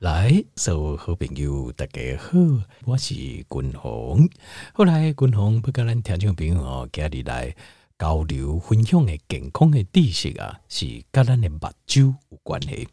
来，所有好朋友大家好，我是君宏。后来君宏不跟咱听众朋友哦，今日来交流分享的健康的知识啊，是跟咱的目睭有关系。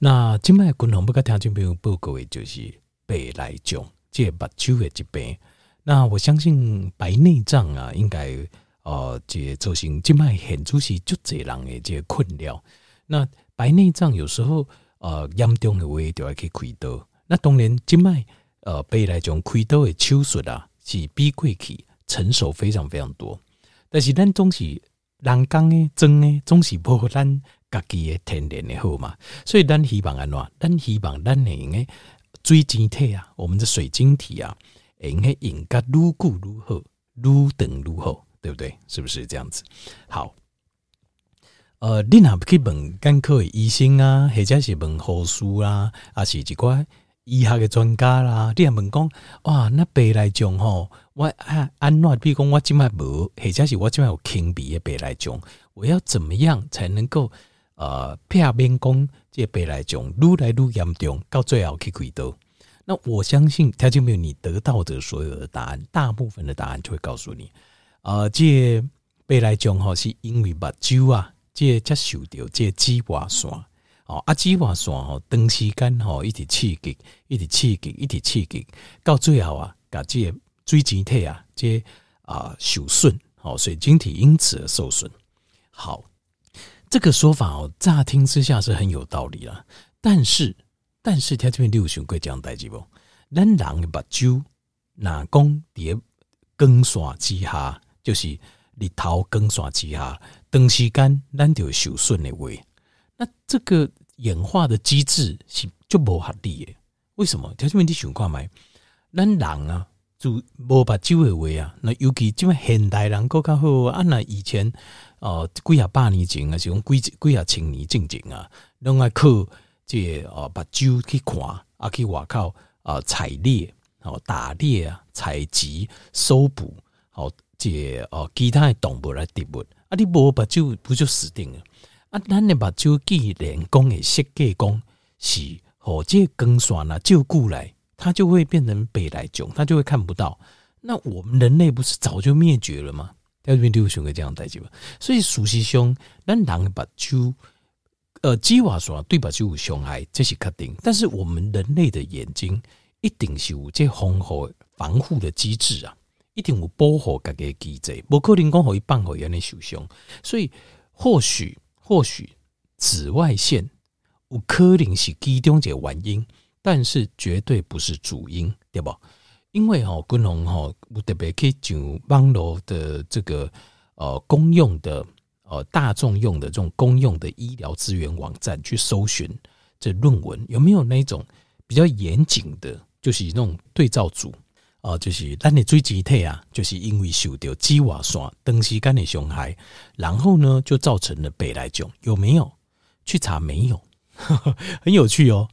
那今麦君宏不跟听众朋友报告的就是白内障，这目睭的疾病。那我相信白内障啊，应该呃，这造成今麦现主是足侪人的这困扰。那白内障有时候。呃，严重的话就要去开刀。那当然，今麦呃，白内障开刀的手术啊，是比过去成熟非常非常多。但是咱总是人工的、装的，总是无咱家己的天然的好嘛。所以咱希望安怎？咱希望咱的水晶体啊，我们的水晶体啊，应该应该愈久愈好，愈长愈好，对不对？是不是这样子？好。呃，你若去问眼科的医生啊，或者是问护士啦，啊，是一寡医学的专家啦，你若问讲，哇，那白内障吼，我啊安怎？比如讲我即摆无，或者是我即摆有轻微的白内障，我要怎么样才能够呃避免讲这白内障愈来愈严重，到最后去开刀？那我相信，条件没有你得到的所有的答案，大部分的答案就会告诉你，呃，这白内障吼是因为目睭啊。这接受到这紫外线哦，啊，紫外线哦，长时间吼一直刺激，一直刺激，一直刺激，到最后啊，甲这水晶体啊，这啊受损，哦，水晶体因此而受损。好，这个说法哦，乍听之下是很有道理啦。但是，但是他这边有想过这样代志不？咱人的目睭，哪讲在光线之下，就是。日头光线之下，长时间咱就受损的话，那这个演化的机制是就无合理的。为什么？条件问题想看觅，咱人啊，就无目睭的话啊，那尤其即么现代人更较好啊。那以前哦，几啊百年前啊，是讲几几啊千年前前啊，拢爱靠这哦目睭去看啊，去外口啊采猎、哦打猎啊、采集、搜捕，好。这哦，其他的动物来植物啊，你无目睭不就死定了啊？咱的目睭既然讲的设计讲是和这光线啊照过来，它就会变成白内障，它就会看不到。那我们人类不是早就灭绝了吗？在这边就选个这样代志吧。所以事实上，咱人的目睭呃，紫外线对目睭有伤害，这是肯定。但是我们人类的眼睛一定是有这丰厚防护的机制啊。一定有保护家己的机制，不可能讲互伊放互伊安尼受伤。所以或许或许紫外线有可能是其中一个原因，但是绝对不是主因，对不？因为吼，君宏吼有特别去上网络的这个呃公用的呃大众用的这种公用的医疗资源网站去搜寻这论文，有没有那种比较严谨的，就是那种对照组。哦，就是咱的。水晶体啊，就是因为受到紫外线长时间的伤害，然后呢，就造成了白内障。有没有去查？没有，很有趣哦。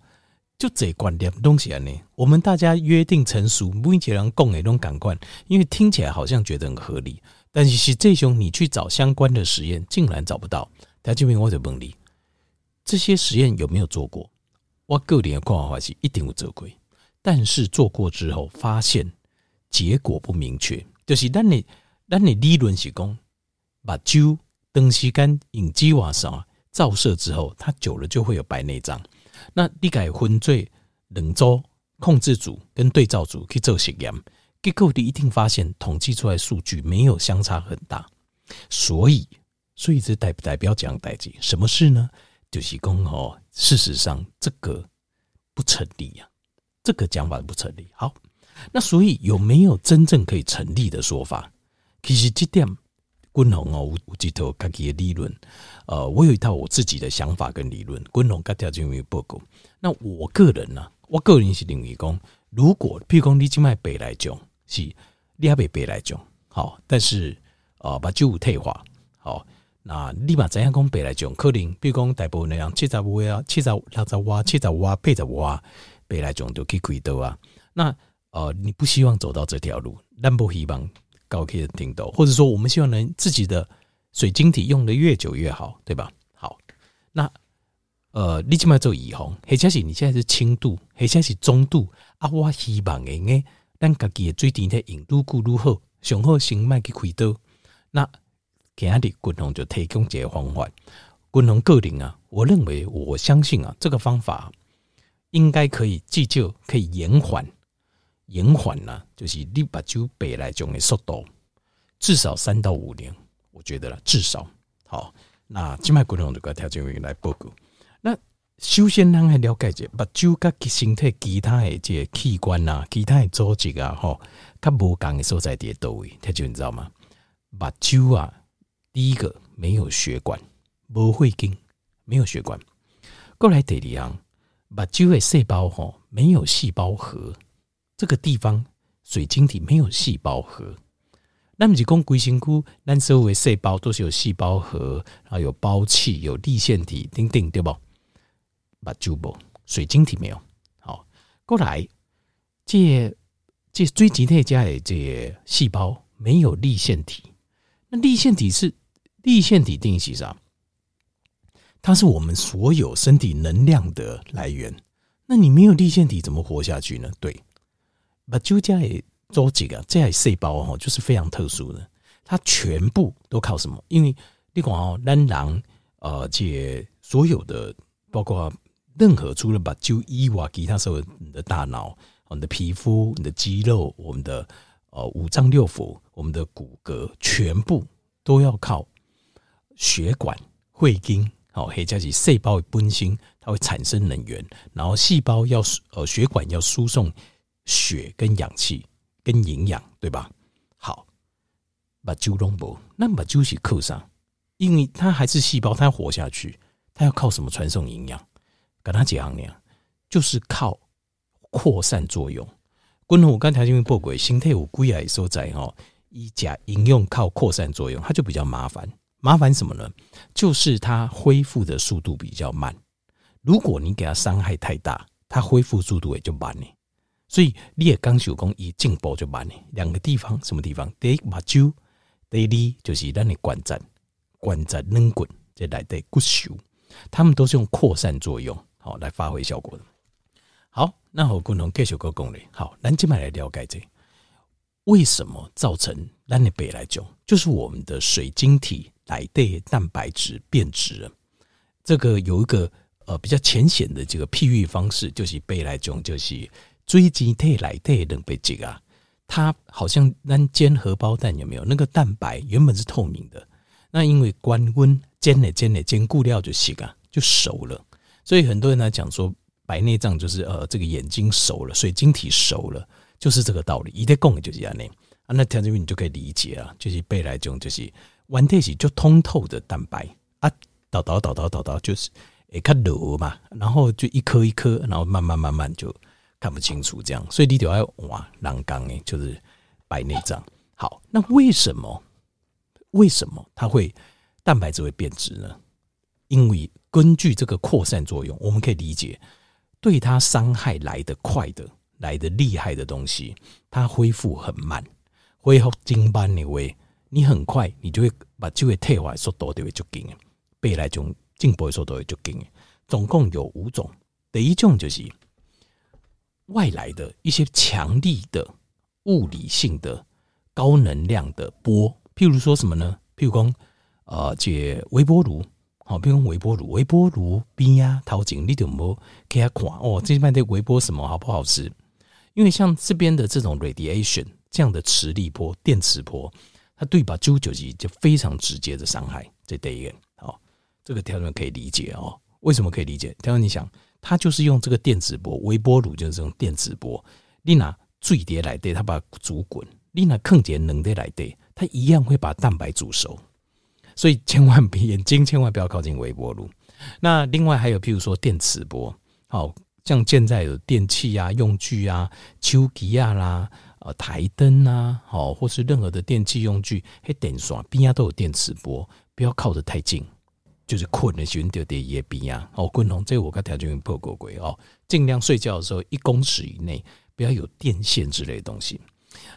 就这观点东西呢，我们大家约定成熟，每一个人共的那种感官，因为听起来好像觉得很合理，但是是这种你去找相关的实验，竟然找不到。他这边我就问你，这些实验有没有做过？我个人的看法是一定有做过，但是做过之后发现。结果不明确，就是咱的咱你理论是讲，目睭长时间用紫外线照射之后，它久了就会有白内障。那你改分做两组控制组跟对照组去做实验，结果你一定发现统计出来数据没有相差很大。所以，所以这代不代表讲代际？什么事呢？就是讲哦，事实上这个不成立呀，这个讲法不成立。好。那所以有没有真正可以成立的说法？其实这点，君宏哦，有几套自己的理论。呃，我有一套我自己的想法跟理论。君宏各条就有报告。那我个人呢、啊？我个人是认为讲，如果譬如讲你去买白内障，是你还没白内障，好，但是呃把旧退化，好，那立马怎样讲白内障？可能比如讲大部分那样七十五啊，七十六十五、七十五、八十五，白内障就可以开刀啊。那呃，你不希望走到这条路，但不希望高铁听到，或者说我们希望能自己的水晶体用得越久越好，对吧？好，那呃，你起码做预防，或者是你现在是轻度，或者是中度啊。我希望诶，诶，咱家己诶水电体用愈久愈好，上好先卖去开刀。那今日军宏就提供这个方法，军宏个人啊，我认为我相信啊，这个方法应该可以急救，可以延缓，延缓呢，就是你把酒白来种的速度，至少三到五年，我觉得啦，至少好。那今麦军宏就个条件员来报告。那首先，咱还了解者，目睭甲身体其他的这个器官啊，其他的组织啊，吼，较无共的所在伫倒位，他就你知道吗？目睭啊，第一个没有血管，无血经，没有血管。过来第二样，目睭的细胞吼，没有细胞核，这个地方水晶体没有细胞核。那么，是讲规身躯，咱所有细胞都是有细胞核，然后有胞器、有粒线体，等等，对不？目睭无水晶体没有。好，过来，这这最基体家的这细胞没有粒线体。那粒线体是粒线体定义是啥？它是我们所有身体能量的来源。那你没有粒线体怎么活下去呢？对，目睭家的。组织啊，这些细胞哦，就是非常特殊的，它全部都靠什么？因为你看哦，咱人呃，这所有的包括任何除了把就医哇，其他所有你的大脑、你的皮肤、你的肌肉、我们的呃五脏六腑、我们的骨骼，全部都要靠血管、会经，好，或者是细胞本身，它会产生能源，然后细胞要呃血管要输送血跟氧气。跟营养对吧？好，把酒弄不，那把酒是扣上，因为它还是细胞，它要活下去，它要靠什么传送营养？跟他讲呢，就是靠扩散作用。军宏我刚才因为破过，身体有几个所在哦，以甲应用靠扩散作用，它就比较麻烦。麻烦什么呢？就是它恢复的速度比较慢。如果你给它伤害太大，它恢复速度也就慢呢。所以你也刚手工一进步就慢呢。两个地方，什么地方？第一目睭，第二就是咱的关节，关节软骨这来的骨髓，他们都是用扩散作用好来发挥效果的。好，那我军宏继续个功能。好，咱今麦来了解这为什么造成咱的白内障，就是我们的水晶体来的蛋白质变质了。这个有一个呃比较浅显的这个譬喻方式，就是白内障，就是。水晶体内的蛋白质啊，它好像咱煎荷包蛋有没有？那个蛋白原本是透明的，那因为关温煎了煎了煎固料就行啊，就熟了。所以很多人来讲说白内障就是呃这个眼睛熟了，水晶体熟了，就是这个道理。一旦讲的就是这样啊，那条件你就可以理解啊，就是白内障就是完体是就通透的蛋白啊，倒倒倒倒倒倒就是诶看柔嘛，然后就一颗一颗，然后慢慢慢慢就。看不清楚，这样，所以你就要哇，蓝刚诶，就是白内障。好，那为什么？为什么它会蛋白质会变质呢？因为根据这个扩散作用，我们可以理解，对它伤害来得快的、来得厉害的东西，它恢复很慢，恢复经斑的话，你很快你就会把这个退化速度就会就紧，背来种进步的速度会就紧。总共有五种，第一种就是。外来的一些强力的物理性的高能量的波，譬如说什么呢？譬如说，呃，这微波炉，好，譬如微波炉，微波炉边呀，陶景你点么给他看哦？这边的微波什么好不好吃？因为像这边的这种 radiation 这样的磁力波、电磁波，它对把九九级就非常直接的伤害。这第一个，好，这个条件可以理解哦。为什么可以理解？条件你想。它就是用这个电磁波，微波炉就是用电磁波。你拿水碟来对，它把煮滚；你拿坑碟冷的来对，它一样会把蛋白煮熟。所以千万别眼睛千万不要靠近微波炉。那另外还有，譬如说电磁波，好像现在有电器啊、用具啊、手机啊啦、呃台灯啊，好或是任何的电器用具，嘿电刷边啊都有电磁波，不要靠得太近。就是困的时候就得夜边啊，哦，军宏，这个我跟条件员破过鬼哦，尽量睡觉的时候一公尺以内不要有电线之类的东西。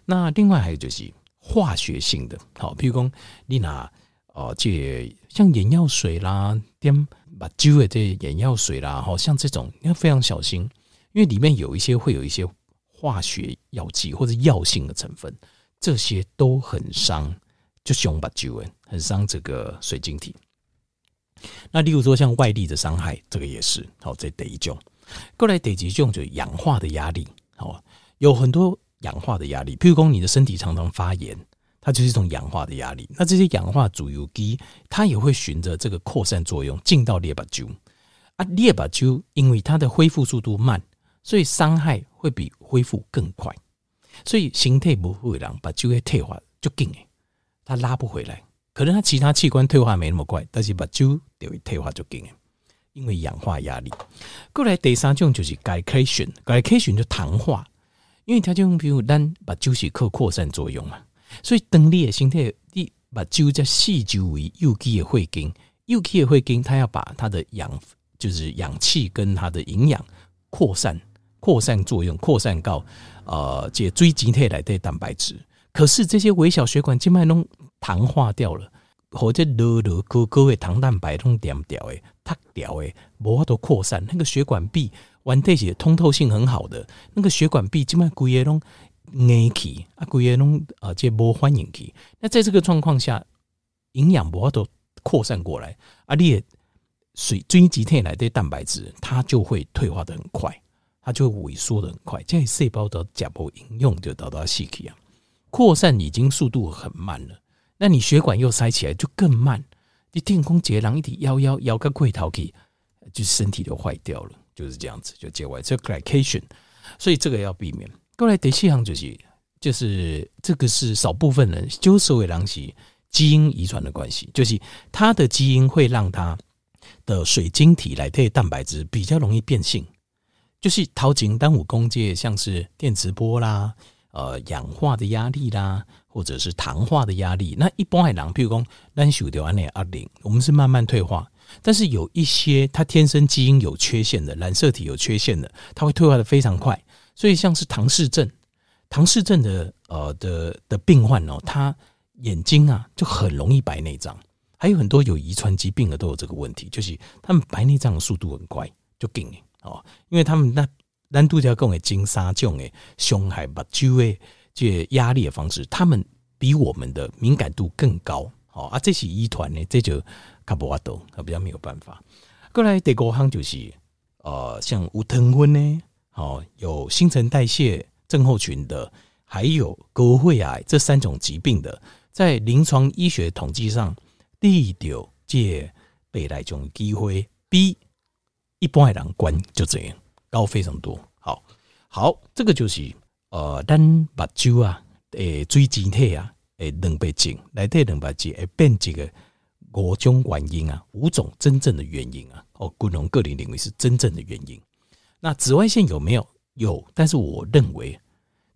那另外还有就是化学性的，好，譬如说你拿哦，这像眼药水啦、点目目睭的这眼药水啦，哈，像这种要非常小心，因为里面有一些会有一些化学药剂或者药性的成分，这些都很伤，就凶目睭诶，很伤这个水晶体。那例如说像外力的伤害，这个也是好，这第一种。过来第二种就是氧化的压力，好，有很多氧化的压力，譬如说你的身体常常发炎。它就是一种氧化的压力，那这些氧化主油基，它也会循着这个扩散作用进到裂目睭啊。裂目睭因为它的恢复速度慢，所以伤害会比恢复更快。所以形态不会让目睭会退化就紧诶，它拉不回来。可能它其他器官退化没那么快，但是把酒就会退化就紧诶，因为氧化压力。过来第三种就是 glycation，glycation 就糖化，因为它就比如咱把酒是靠扩散作用嘛。所以，当你的身体，你把酒在细周围有机的血经，有机的血经，它要把它的氧，就是氧气跟它的营养扩散，扩散作用扩散到呃，这锥基体来的蛋白质。可是这些微小血管静脉都糖化掉了，或者啰啰疙疙的糖蛋白都点掉诶，塌掉诶，无法度扩散。那个血管壁完这些通透性很好的那个血管壁静脉规个拢。硬起啊，规个拢啊，这无欢迎起。那在这个状况下，营养无法度扩散过来，啊，你的水锥基体内的蛋白质，它就会退化的很快，它就会萎缩的很快。这样细胞的甲部应用就到到细体啊，扩散已经速度很慢了，那你血管又塞起来就更慢。你天空结囊一体幺幺幺个溃逃去，就身体就坏掉了，就是这样子就结外。这 glycation，所以这个要避免。后来第四项就是，就是这个是少部分人，就是所谓狼袭基因遗传的关系，就是他的基因会让他的水晶体来对蛋白质比较容易变性，就是头前单五公界，像是电磁波啦、呃氧化的压力啦，或者是糖化的压力。那一般的人，譬如说咱受到安尼压力，我们是慢慢退化，但是有一些他天生基因有缺陷的染色体有缺陷的，他会退化的非常快。所以像是唐氏症，唐氏症的呃的的病患哦，他眼睛啊就很容易白内障，还有很多有遗传疾病的都有这个问题，就是他们白内障的速度很快，就紧哦，因为他们那单独要讲诶金沙种诶伤害目睭诶这压力的方式，他们比我们的敏感度更高哦啊，这是遗传呢，这就卡不瓦多，比较没有办法。过来第五项就是呃，像无糖分呢。好，有新陈代谢症候群的，还有高血压这三种疾病的，在临床医学统计上，第六届被来种机会比一般的人高就这样高非常多。好，好，这个就是呃，咱目睭啊，诶，锥基体啊，诶，蛋白质来对蛋白质诶变这个五种原因啊，五种真正的原因啊，哦，不能个人认为是真正的原因。那紫外线有没有？有，但是我认为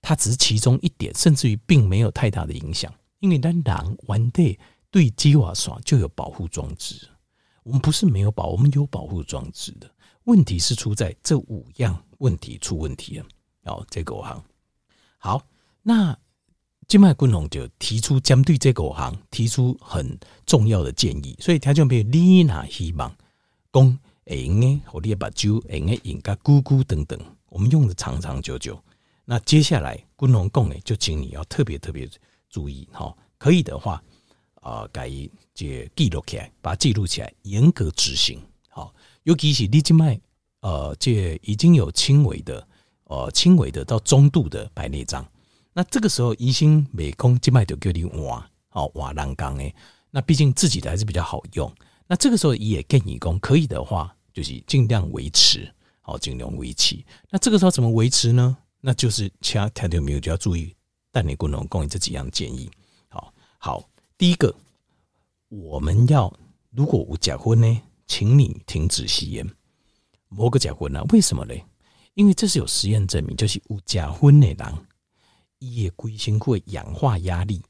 它只是其中一点，甚至于并没有太大的影响。因为咱人，完对对鸡瓦爽就有保护装置，我们不是没有保，我们有保护装置的。问题是出在这五样问题出问题了。哦，这个行好，那金麦君龙就提出针对这个行提出很重要的建议，所以他就没有你哪希望公。用诶，或者把酒用诶，饮个咕咕等等，我们用的长长久久。那接下来，君龙讲诶，就请你要特别特别注意哈。可以的话，啊，改这记录起来，把它记录起来，严格执行。尤其是你静脉，呃，这已经有轻微的，呃，轻微的到中度的白内障。那这个时候，医生美空静脉就叫你换，好换栏杆诶。那毕竟自己的还是比较好用。那这个时候也建议讲，可以的话。就是尽量维持，好，尽量维持。那这个时候怎么维持呢？那就是其他条件没有就要注意。但你不能供你这几样建议。好，好，第一个，我们要如果我结婚呢，请你停止吸烟。某个结婚呢？为什么呢？因为这是有实验证明，就是有结婚的人，夜归心会氧化压力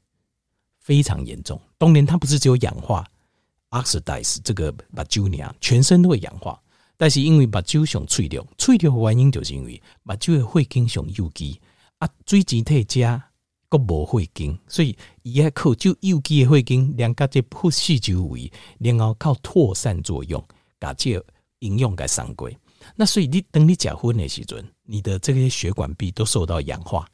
非常严重。当然，它不是只有氧化。oxidize 这个目睭呢，全身都会氧化，但是因为目睭上脆掉，脆掉的原因就是因为目睭的血经上有机啊，锥基体加个无血经，所以伊要靠就有机的血经，连接这不细周围，然后靠扩散作用，把这营养给上过。那所以你等你结婚的时阵，你的这些血管壁都受到氧化，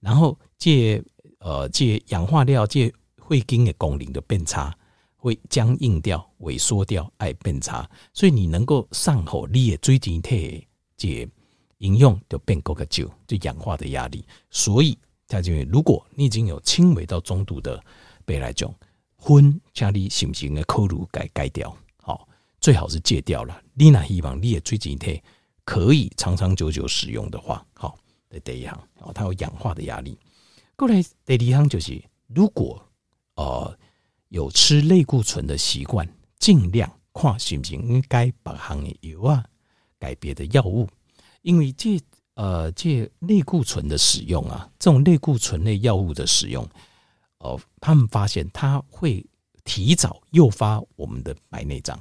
然后这呃这氧化掉，这会经的功能的变差，会僵硬掉、萎缩掉，爱变差。所以你能够上好，你也最近体这营养就变够个久，就氧化的压力。所以他就如果你已经有轻微到中度的白内障，荤家里行不行的考虑改改掉？好最好是戒掉了。你那希望你也最近天可以长长久久使用的话，好，这第一行，哦，它有氧化的压力。过来第二行就是，如果呃有吃类固醇的习惯，尽量看行不行应该把行的油啊改别的药物，因为这呃这类固醇的使用啊，这种类固醇类药物的使用，呃，他们发现它会提早诱发我们的白内障。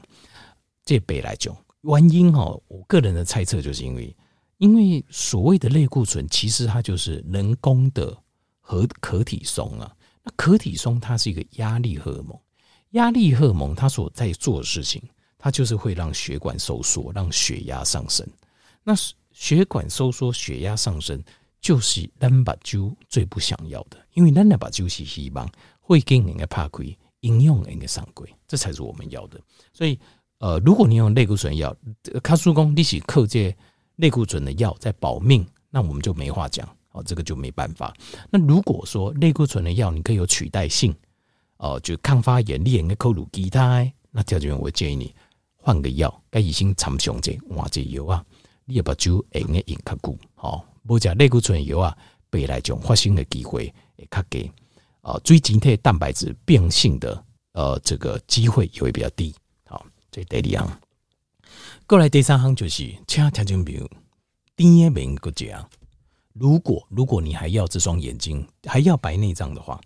这白内障原因哈，我个人的猜测就是因为，因为所谓的类固醇，其实它就是人工的和可体松啊。那可体松它是一个压力荷尔蒙，压力荷尔蒙它所在做的事情，它就是会让血管收缩，让血压上升。那是血管收缩、血压上升，就是咱目睭最不想要的，因为咱目睭是希望会给人家拍开，应用人家上轨，这才是我们要的。所以。呃，如果你用类固醇药，卡叔公利息扣这类固醇的药在保命，那我们就没话讲哦，这个就没办法。那如果说类固醇的药你可以有取代性，哦，就抗发炎、利眼的扣乳基他，那条件我建议你换个药，该以先长熊这换这药啊，你要把酒会用用较久，好，不加类固醇药啊，白内障发生的机会会较低，啊，最近体蛋白质变性的呃这个机会也会比较低。好这第二行，过来第三行就是，请听众朋友，第一名个这样。如果如果你还要这双眼睛，还要白内障的话，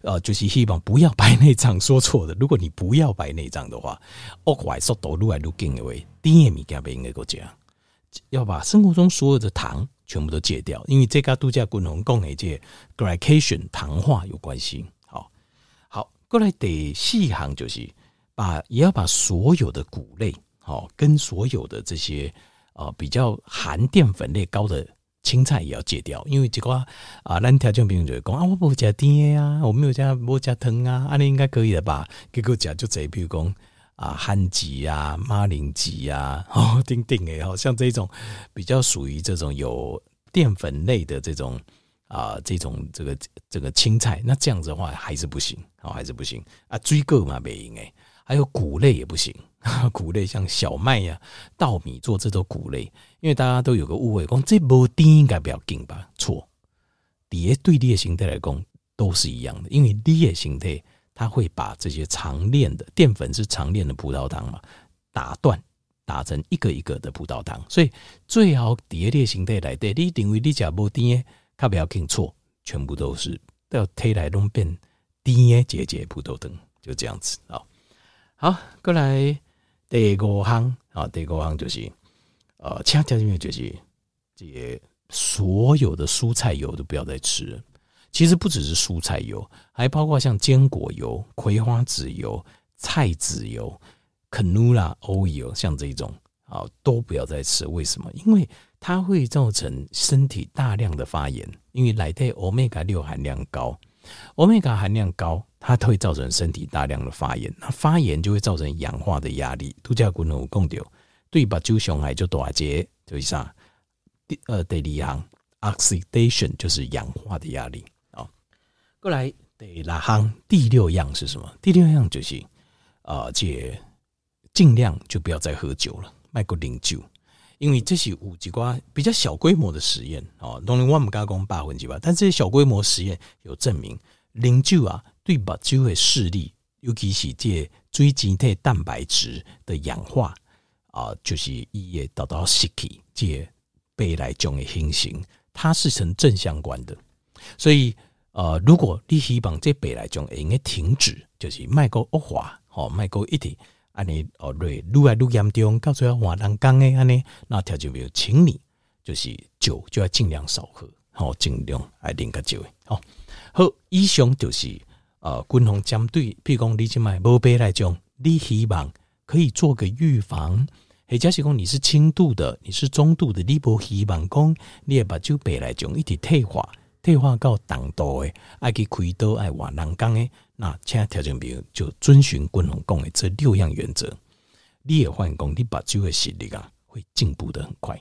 呃，就是希望不要白内障。说错的，如果你不要白内障的话，恶坏速度越来越紧的话，第一名该不应该个这样，要把生活中所有的糖全部都戒掉，因为这个度假共同共的这 glycation 糖化有关系。好，好，过来第四行就是。把也要把所有的谷类，好，跟所有的这些呃比较含淀粉类高的青菜也要戒掉，因为这个啊，咱条件比如就讲啊，我不加甜啊，我没有加不加糖啊，啊，你应该可以了吧？结果讲就这，比如讲啊，番薯啊、马铃薯啊，哦，丁丁诶，好像这种比较属于这种有淀粉类的这种啊，这种这个这个青菜，那这样子的话还是不行，哦，还是不行啊，追够嘛没赢诶。还有谷类也不行，谷类像小麦呀、啊、稻米做这种谷类，因为大家都有个误会，讲这无甜应该不要紧吧？错，底下对立的形态来讲都是一样的，因为立的形态它会把这些长链的淀粉是长链的葡萄糖嘛，打断打成一个一个的葡萄糖，所以最好底下的形态来对，你认为你吃无甜，它不要紧错，全部都是都要推来弄变甜的结节葡萄糖，就这样子啊。好，过来第五行啊，第五行就是呃，其他条件就是这些所有的蔬菜油都不要再吃了。其实不只是蔬菜油，还包括像坚果油、葵花籽油、菜籽油、canola oil，像这种啊，都不要再吃。为什么？因为它会造成身体大量的发炎，因为来对 omega 六含量高，，omega 含量高。它会造成身体大量的发炎，那发炎就会造成氧化的压力。度假功能有讲到，对目睭伤害就打结，就以上？第二第二行 oxidation 就是氧化的压力。过来第六行第六样是什么？第六样就是啊，这尽量就不要再喝酒了，卖过零酒，因为这是有几挂比较小规模的实验啊。当然我们刚刚讲百分之百，但这些小规模实验有证明零酒啊。对目睭的视力，尤其是这水晶体蛋白质的氧化啊，就是伊会达到失去这白内障的情形，它是成正相关的。所以，呃，如果你希望这白内障应该停止，就是卖个恶化，吼卖个一点，安尼哦，对，愈来愈严重，到最后换人讲的安尼，那条件没有，请你就是酒就要尽量少喝，好，尽量爱啉较少的，好，好，以上就是。呃，军方针对，譬如讲你即卖无白内障，你希望可以做个预防。诶，假使讲你是轻度的，你是中度的，你不希望讲你的目睭白内障一直退化，退化到重度的，爱去开刀爱换人工的，那请条件朋友就遵循军宏讲的这六样原则，你也发现讲你目睭的视力啊会进步得很快。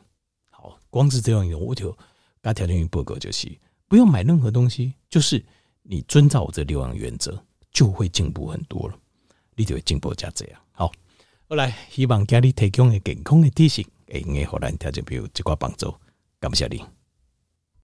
好，光是这样用，我就跟条件员报告就是，不用买任何东西，就是你遵照我这六样原则，就会进步很多了，你就会进步加这样。好。后来，希望家里提供的健康的知识，会用给咱听众朋友一寡帮助。感谢你。